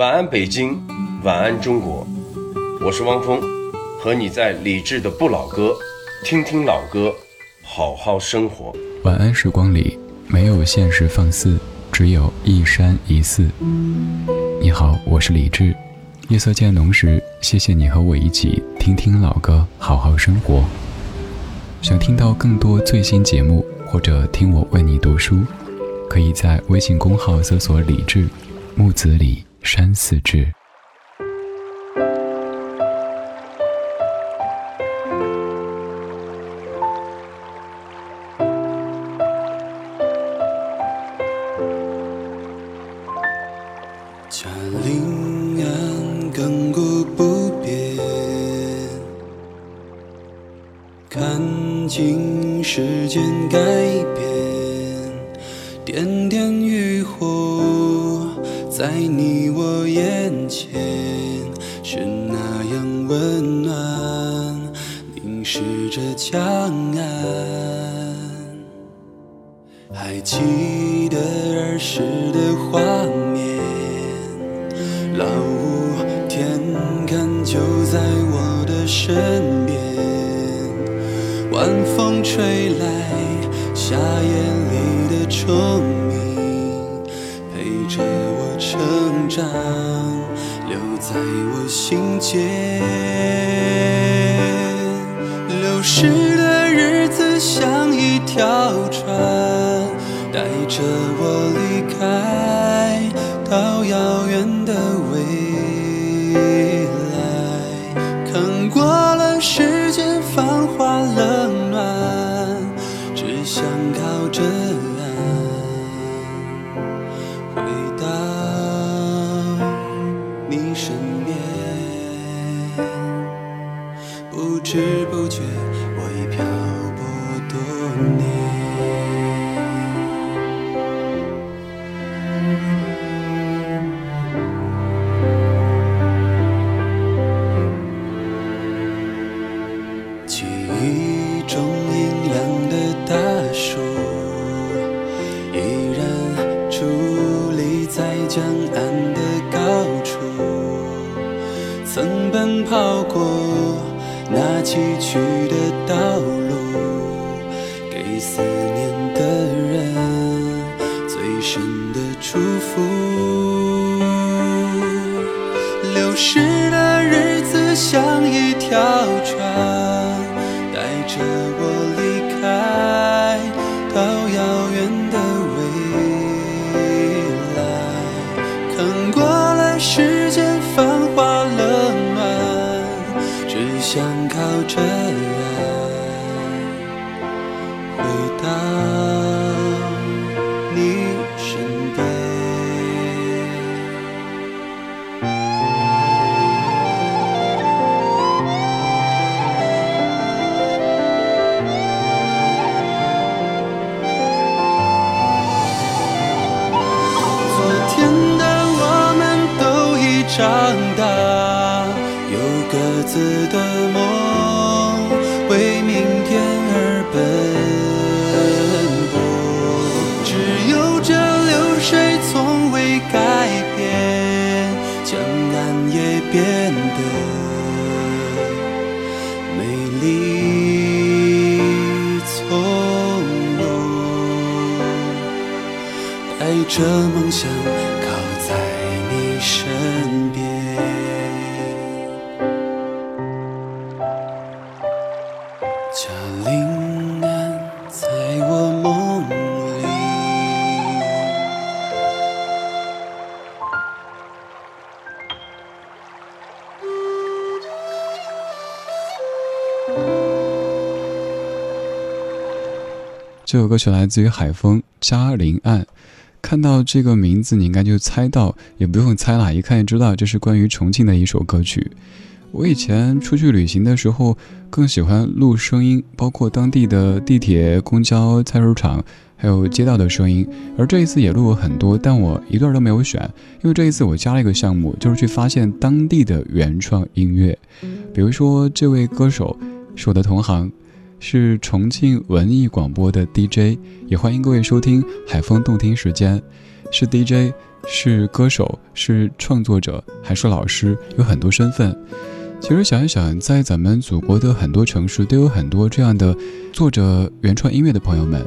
晚安，北京，晚安，中国。我是汪峰，和你在理智的不老歌，听听老歌，好好生活。晚安时光里没有现实放肆，只有一山一寺。你好，我是李志。夜色渐浓时，谢谢你和我一起听听老歌，好好生活。想听到更多最新节目，或者听我为你读书，可以在微信公号搜索“李志木子李山寺志”。在你我眼前是那样温暖凝视着江岸还记得儿时的画面老屋田坎就在我的身边。晚风吹来夏夜里的憧想留在我心间流逝的日子像一条船带着我离开到遥远的祝福流逝的日子像一条船带着这首歌曲来自于海风《嘉陵岸》。看到这个名字，你应该就猜到，也不用猜了，一看就知道这是关于重庆的一首歌曲。我以前出去旅行的时候，更喜欢录声音，包括当地的地铁、公交、菜市场，还有街道的声音。而这一次也录了很多，但我一段都没有选，因为这一次我加了一个项目，就是去发现当地的原创音乐。比如说，这位歌手是我的同行。是重庆文艺广播的 DJ，也欢迎各位收听海风动听时间。是 DJ 是歌手，是创作者，还是老师，有很多身份。其实想一想，在咱们祖国的很多城市，都有很多这样的做着原创音乐的朋友们。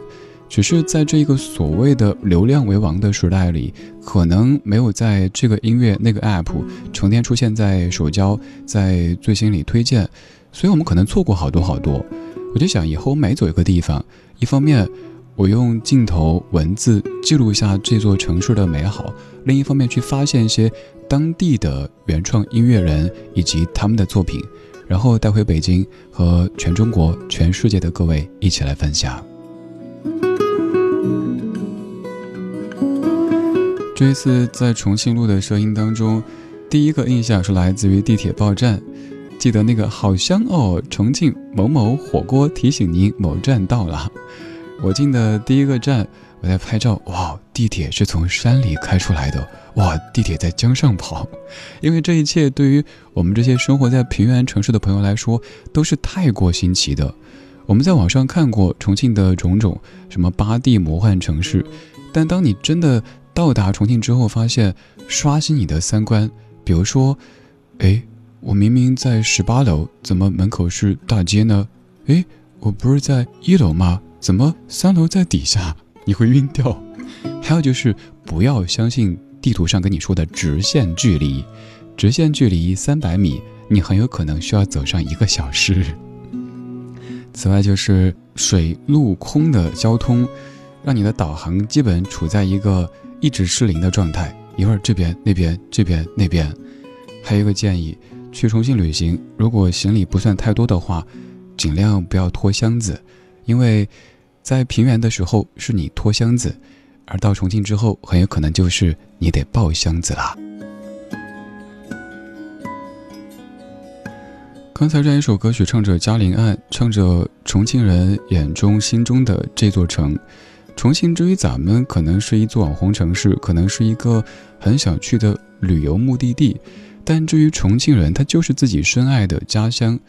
只是在这个所谓的流量为王的时代里，可能没有在这个音乐那个 app 成天出现在手交，在最新里推荐，所以我们可能错过好多好多。我就想，以后每走一个地方，一方面我用镜头、文字记录下这座城市的美好，另一方面去发现一些当地的原创音乐人以及他们的作品，然后带回北京和全中国、全世界的各位一起来分享。这一次在重庆录的声音当中，第一个印象是来自于地铁报站。记得那个好香哦，重庆某某火锅提醒您某站到了。我进的第一个站，我在拍照，哇，地铁是从山里开出来的，哇，地铁在江上跑。因为这一切对于我们这些生活在平原城市的朋友来说，都是太过新奇的。我们在网上看过重庆的种种，什么八地魔幻城市，但当你真的到达重庆之后，发现刷新你的三观。比如说，哎，我明明在十八楼，怎么门口是大街呢？哎，我不是在一楼吗？怎么三楼在底下？你会晕掉。还有就是，不要相信地图上跟你说的直线距离，直线距离三百米，你很有可能需要走上一个小时。此外，就是水陆空的交通，让你的导航基本处在一个。一直失灵的状态，一会儿这边那边这边那边，还有一个建议，去重庆旅行，如果行李不算太多的话，尽量不要拖箱子，因为在平原的时候是你拖箱子，而到重庆之后，很有可能就是你得抱箱子啦。刚才这一首歌曲唱着嘉陵岸，唱着重庆人眼中心中的这座城。重庆之于咱们，可能是一座网红城市，可能是一个很想去的旅游目的地，但至于重庆人，他就是自己深爱的家乡。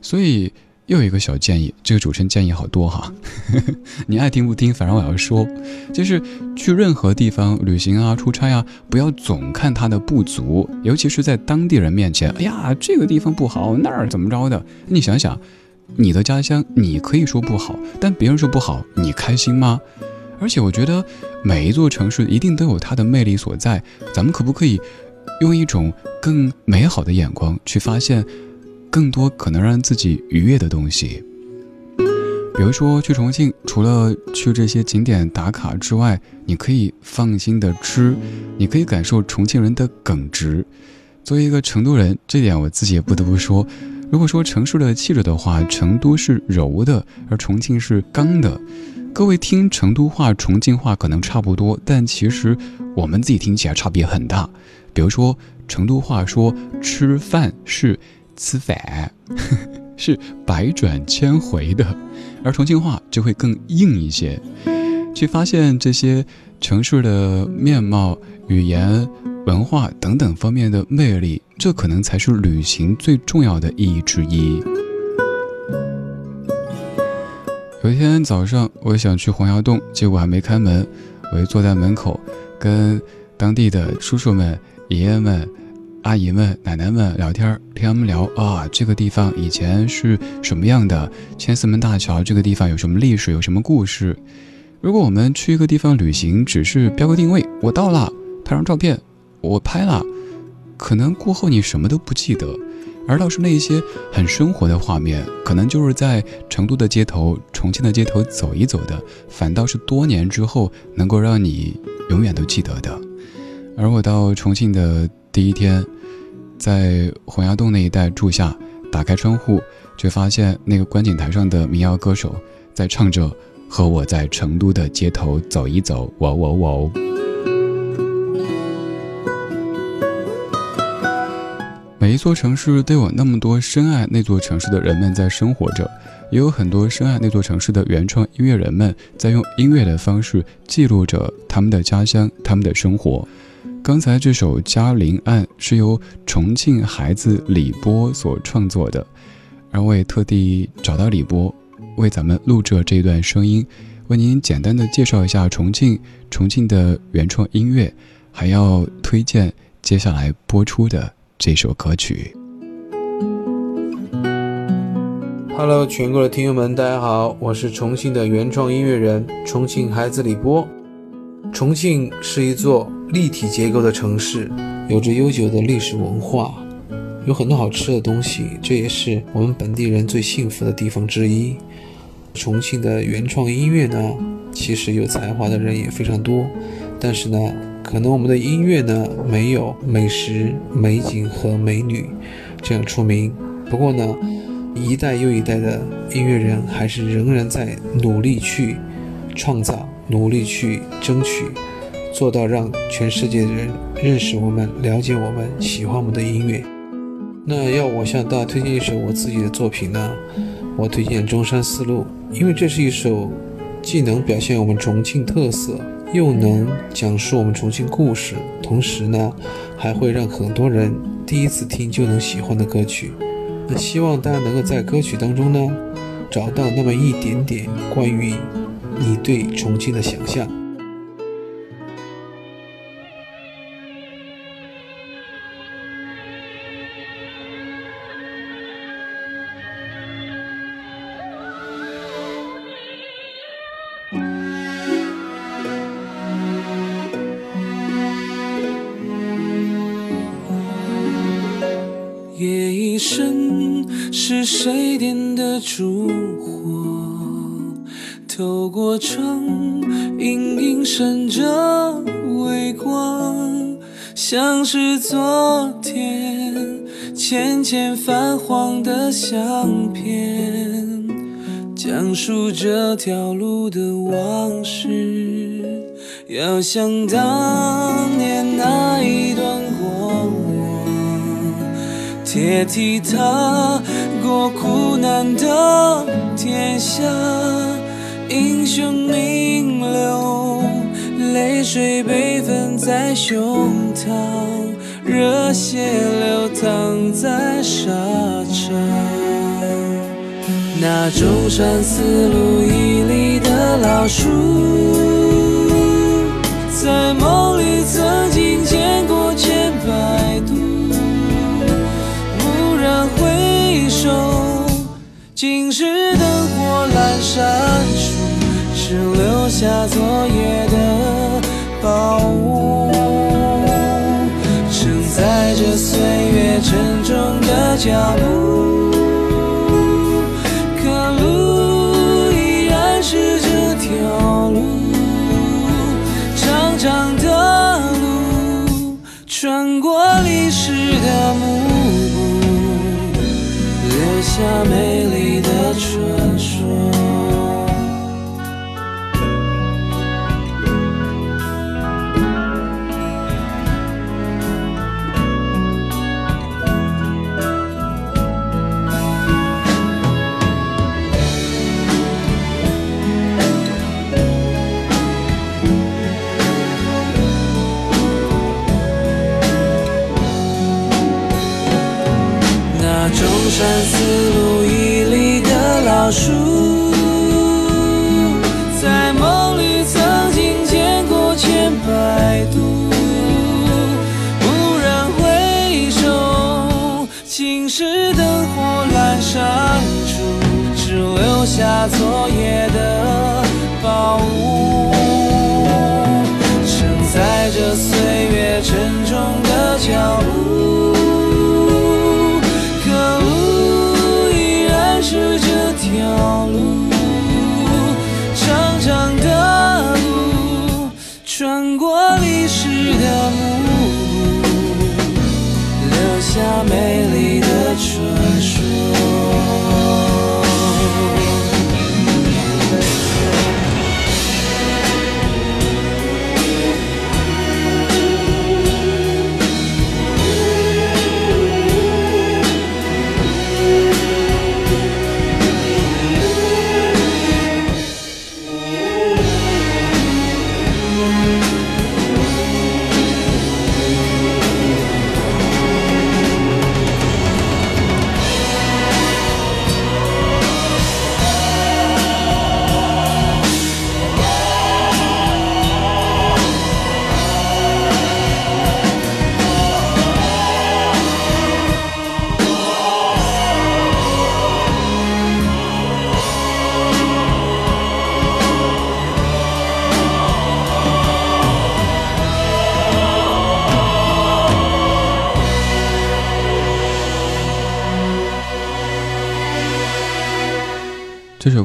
所以又有一个小建议，这个主持人建议好多哈，你爱听不听，反正我要说，就是去任何地方旅行啊、出差啊，不要总看它的不足，尤其是在当地人面前，哎呀，这个地方不好，那儿怎么着的？你想想，你的家乡，你可以说不好，但别人说不好，你开心吗？而且我觉得每一座城市一定都有它的魅力所在，咱们可不可以用一种更美好的眼光去发现更多可能让自己愉悦的东西？比如说去重庆，除了去这些景点打卡之外，你可以放心的吃，你可以感受重庆人的耿直。作为一个成都人，这点我自己也不得不说，如果说城市的气质的话，成都是柔的，而重庆是刚的。各位听成都话、重庆话可能差不多，但其实我们自己听起来差别很大。比如说，成都话说吃饭是吃饭，是百转千回的，而重庆话就会更硬一些。去发现这些城市的面貌、语言、文化等等方面的魅力，这可能才是旅行最重要的意义之一。有一天早上，我想去洪崖洞，结果还没开门，我就坐在门口，跟当地的叔叔们、爷爷们、阿姨们、奶奶们聊天，听他们聊啊，这个地方以前是什么样的？千厮门大桥这个地方有什么历史？有什么故事？如果我们去一个地方旅行，只是标个定位，我到了，拍张照片，我拍了，可能过后你什么都不记得。而倒是那些很生活的画面，可能就是在成都的街头、重庆的街头走一走的，反倒是多年之后能够让你永远都记得的。而我到重庆的第一天，在洪崖洞那一带住下，打开窗户，却发现那个观景台上的民谣歌手在唱着《和我在成都的街头走一走》，哇哇哇！每一座城市都有那么多深爱那座城市的人们在生活着，也有很多深爱那座城市的原创音乐人们在用音乐的方式记录着他们的家乡、他们的生活。刚才这首《嘉陵岸》是由重庆孩子李波所创作的，而我也特地找到李波，为咱们录制了这段声音，为您简单的介绍一下重庆、重庆的原创音乐，还要推荐接下来播出的这首歌曲。Hello，全国的听友们，大家好，我是重庆的原创音乐人重庆孩子李波。重庆是一座立体结构的城市，有着悠久的历史文化，有很多好吃的东西，这也是我们本地人最幸福的地方之一。重庆的原创音乐呢，其实有才华的人也非常多，但是呢，可能我们的音乐呢，没有美食、美景和美女这样出名。不过呢，一代又一代的音乐人还是仍然在努力去创造。努力去争取，做到让全世界的人认识我们、了解我们、喜欢我们的音乐。那要我向大家推荐一首我自己的作品呢？我推荐《中山四路》，因为这是一首既能表现我们重庆特色，又能讲述我们重庆故事，同时呢，还会让很多人第一次听就能喜欢的歌曲。那希望大家能够在歌曲当中呢，找到那么一点点关于。你对重庆的想象。是昨天浅浅泛黄的相片，讲述这条路的往事。遥想当年那一段过往，铁蹄踏过苦难的天下。英雄名流，泪水被分在胸膛，热血流淌在沙场。那中山四路一里的老树，在梦里曾经见过千百度。蓦然回首，竟是灯火阑珊处。只留下昨夜的宝物，承载着岁月沉重的脚步。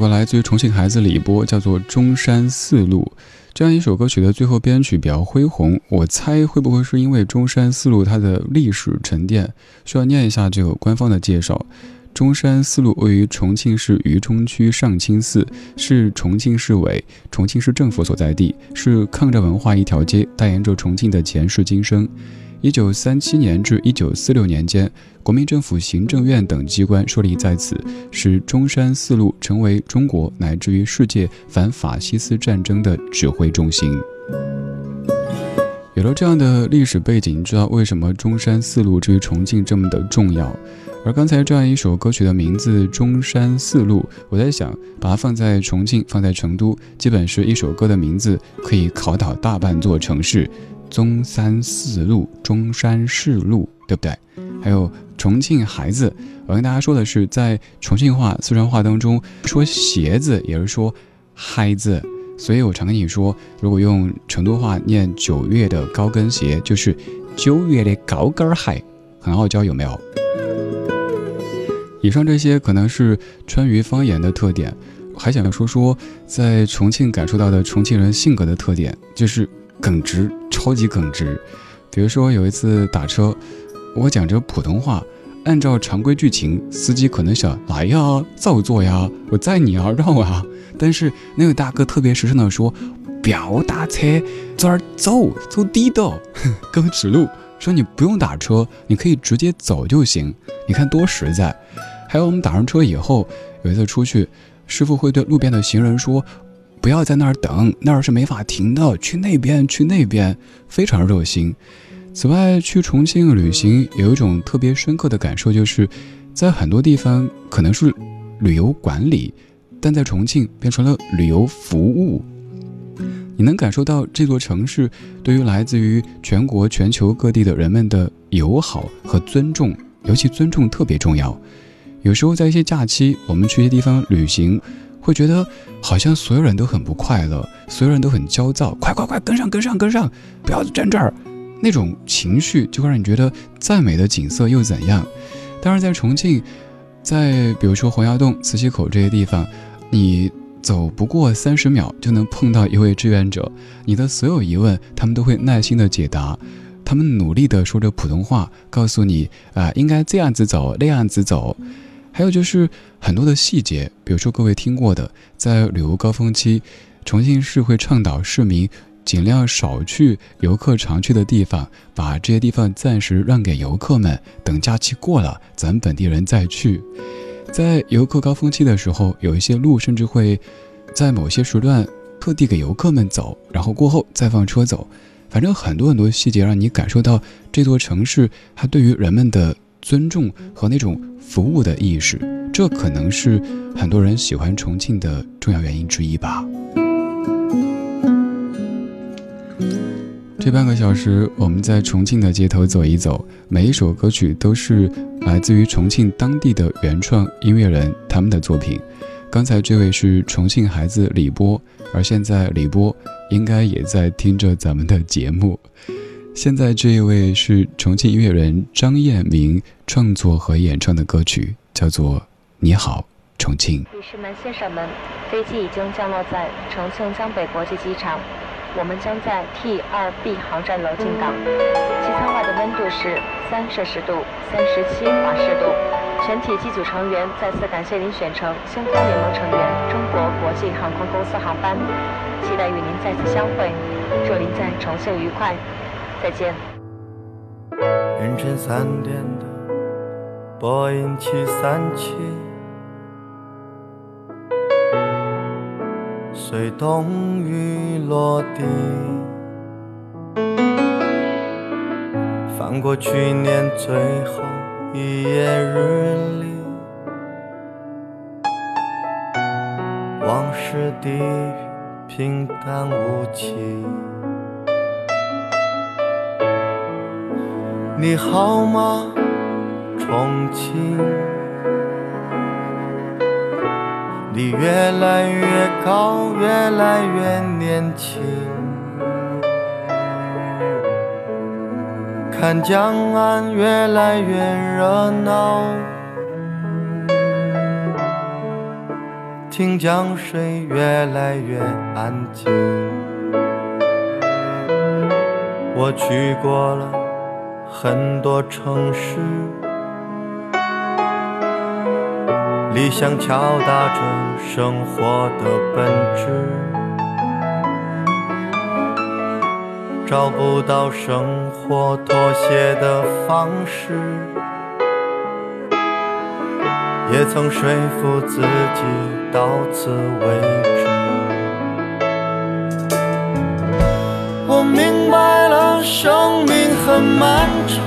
来自于重庆孩子李波，叫做《中山四路》。这样一首歌曲的最后编曲比较恢宏，我猜会不会是因为中山四路它的历史沉淀？需要念一下这个官方的介绍。中山四路位于重庆市渝中区上清寺，是重庆市委、重庆市政府所在地，是抗战文化一条街，代言着重庆的前世今生。一九三七年至一九四六年间，国民政府行政院等机关设立在此，使中山四路成为中国乃至于世界反法西斯战争的指挥中心。有了这样的历史背景，知道为什么中山四路至于重庆这么的重要？而刚才这样一首歌曲的名字《中山四路》，我在想，把它放在重庆，放在成都，基本是一首歌的名字可以考倒大半座城市。中山四路、中山市路，对不对？还有重庆孩子，我跟大家说的是，在重庆话、四川话当中，说鞋子也是说孩子，所以我常跟你说，如果用成都话念九月的高跟鞋，就是九月的高跟鞋，很傲娇，有没有？以上这些可能是川渝方言的特点，还想要说说在重庆感受到的重庆人性格的特点，就是耿直，超级耿直。比如说有一次打车，我讲着普通话，按照常规剧情，司机可能想来呀，造作呀，我载你啊，绕啊。但是那个大哥特别实诚的说，不要打车，这儿走，走地道，给我指路。说你不用打车，你可以直接走就行。你看多实在。还有我们打上车以后，有一次出去，师傅会对路边的行人说：“不要在那儿等，那儿是没法停的，去那边，去那边。”非常热心。此外，去重庆旅行有一种特别深刻的感受，就是在很多地方可能是旅游管理，但在重庆变成了旅游服务。你能感受到这座城市对于来自于全国、全球各地的人们的友好和尊重，尤其尊重特别重要。有时候在一些假期，我们去一些地方旅行，会觉得好像所有人都很不快乐，所有人都很焦躁，快快快跟上跟上跟上，不要站这儿，那种情绪就会让你觉得再美的景色又怎样？当然，在重庆，在比如说洪崖洞、磁器口这些地方，你。走不过三十秒就能碰到一位志愿者，你的所有疑问他们都会耐心的解答，他们努力的说着普通话，告诉你啊应该这样子走那样子走，还有就是很多的细节，比如说各位听过的，在旅游高峰期，重庆市会倡导市民尽量少去游客常去的地方，把这些地方暂时让给游客们，等假期过了，咱本地人再去。在游客高峰期的时候，有一些路甚至会在某些时段特地给游客们走，然后过后再放车走。反正很多很多细节让你感受到这座城市它对于人们的尊重和那种服务的意识，这可能是很多人喜欢重庆的重要原因之一吧。这半个小时，我们在重庆的街头走一走，每一首歌曲都是来自于重庆当地的原创音乐人他们的作品。刚才这位是重庆孩子李波，而现在李波应该也在听着咱们的节目。现在这一位是重庆音乐人张彦明创作和演唱的歌曲，叫做《你好，重庆》。女士们、先生们，飞机已经降落在重庆江北国际机场。我们将在 T 二 B 航站楼进港，机舱外的温度是三摄氏度，三十七华氏度。全体机组成员再次感谢您选乘星空联盟成员中国国际航空公司航班，期待与您再次相会。祝您在重庆愉快，再见。凌晨三点的波音七三七。随冬雨落地，翻过去年最后一页日历，往事地平淡无奇。你好吗，重庆？你越来越高，越来越年轻。看江岸越来越热闹，听江水越来越安静。我去过了很多城市，理想敲打着生活的本质，找不到生活妥协的方式。也曾说服自己到此为止。很漫长，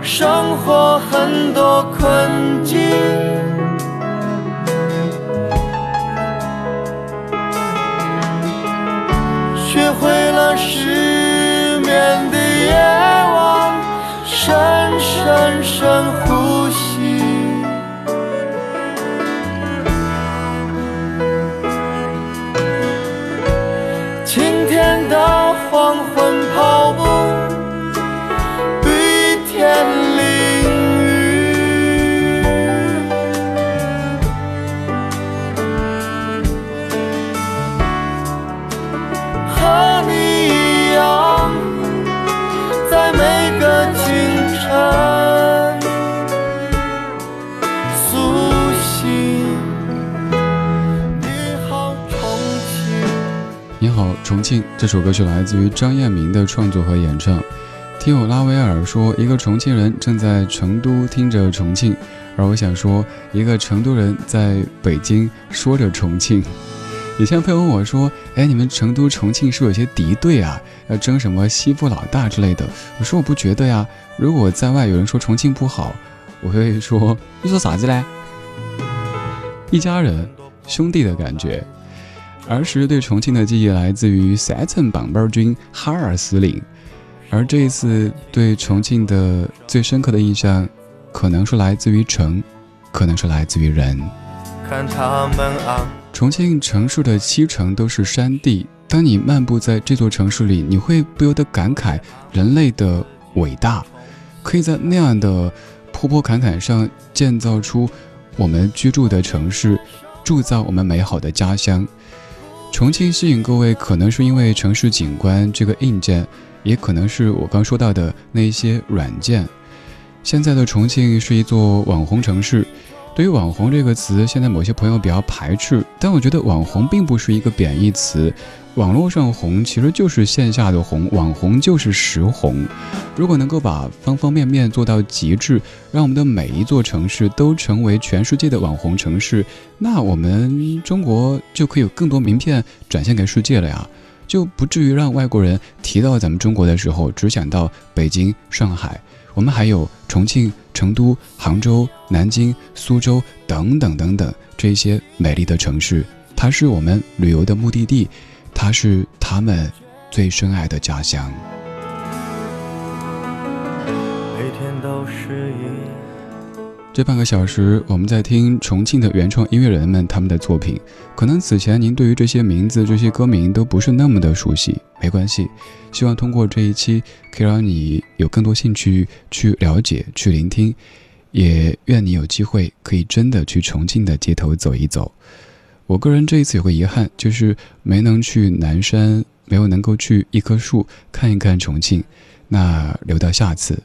生活很多困境，你好，重庆。这首歌是来自于张彦明的创作和演唱。听友拉维尔说，一个重庆人正在成都听着重庆，而我想说，一个成都人在北京说着重庆。以前朋友问我说：“哎，你们成都、重庆是有些敌对啊，要争什么西部老大之类的？”我说我不觉得呀。如果在外有人说重庆不好，我会说：“你说啥子嘞？”一家人，兄弟的感觉。儿时对重庆的记忆来自于三层棒棒军哈尔司令，而这一次对重庆的最深刻的印象，可能是来自于城，可能是来自于人。看他们啊，重庆城市的七成都是山地，当你漫步在这座城市里，你会不由得感慨人类的伟大，可以在那样的坡坡坎坎上建造出我们居住的城市，铸造我们美好的家乡。重庆吸引各位，可能是因为城市景观这个硬件，也可能是我刚说到的那一些软件。现在的重庆是一座网红城市，对于网红这个词，现在某些朋友比较排斥，但我觉得网红并不是一个贬义词。网络上红其实就是线下的红，网红就是实红。如果能够把方方面面做到极致，让我们的每一座城市都成为全世界的网红城市，那我们中国就可以有更多名片展现给世界了呀，就不至于让外国人提到咱们中国的时候只想到北京、上海。我们还有重庆、成都、杭州、南京、苏州等等等等这些美丽的城市，它是我们旅游的目的地。它是他们最深爱的家乡。每天都是一。这半个小时，我们在听重庆的原创音乐人们他们的作品。可能此前您对于这些名字、这些歌名都不是那么的熟悉，没关系。希望通过这一期，可以让你有更多兴趣去了解、去聆听。也愿你有机会可以真的去重庆的街头走一走。我个人这一次有个遗憾，就是没能去南山，没有能够去一棵树看一看重庆，那留到下次。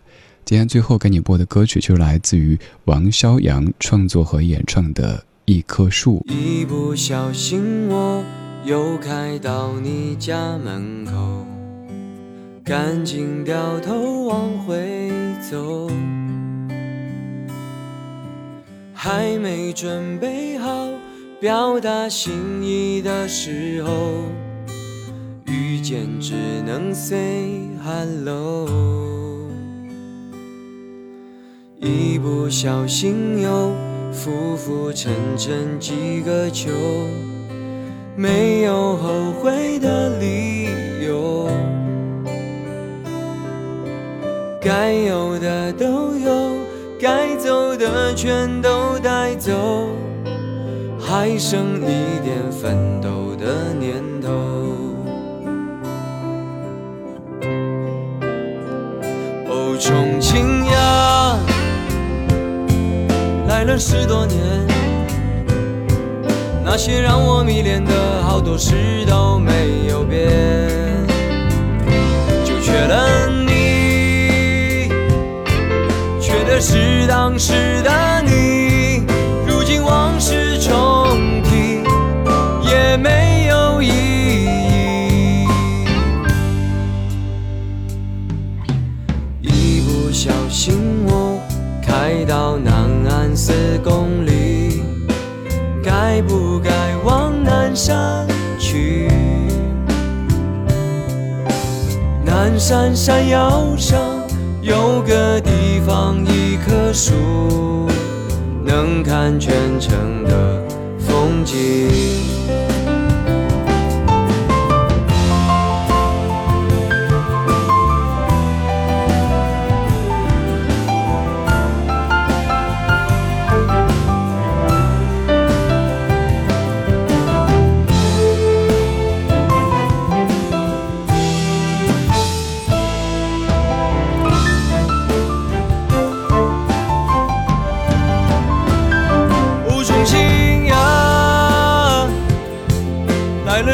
今天最后给你播的歌曲就来自于王肖阳创作和演唱的《一棵树》。一不小心我又开到你家门口，赶紧掉头往回走，还没准备好。表达心意的时候，遇见只能 say hello。一不小心又浮浮沉沉几个秋，没有后悔的理由，该有的都有，该走的全都带走。还剩一点奋斗的念头。哦，重庆呀，来了十多年，那些让我迷恋的好多事都没有变，就缺了你，缺的是当时的山山腰上有个地方，一棵树，能看全城的风景。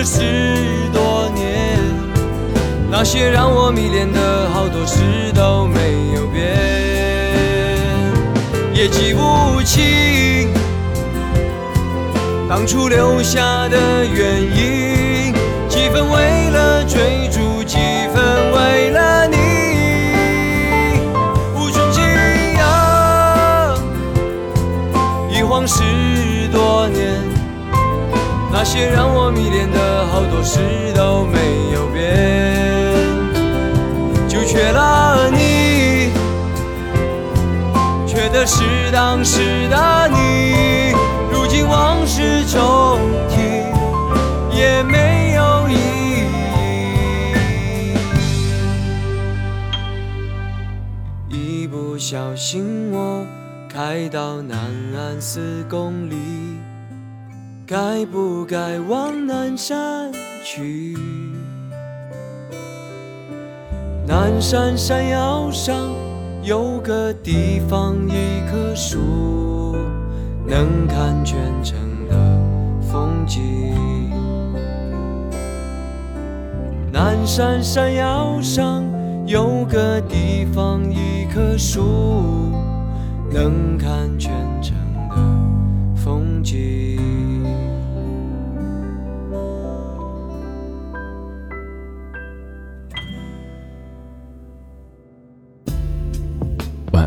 十多年，那些让我迷恋的好多事都没有变，也记不清当初留下的原因，些让我迷恋的好多事都没有变，就缺了你，缺的是当时的你。如今往事重提，也没有意义。一不小心，我开到南岸四公里。该不该往南山去？南山山腰上有个地方，一棵树，能看全城的风景。南山山腰上有个地方，一棵树，能看全城的风景。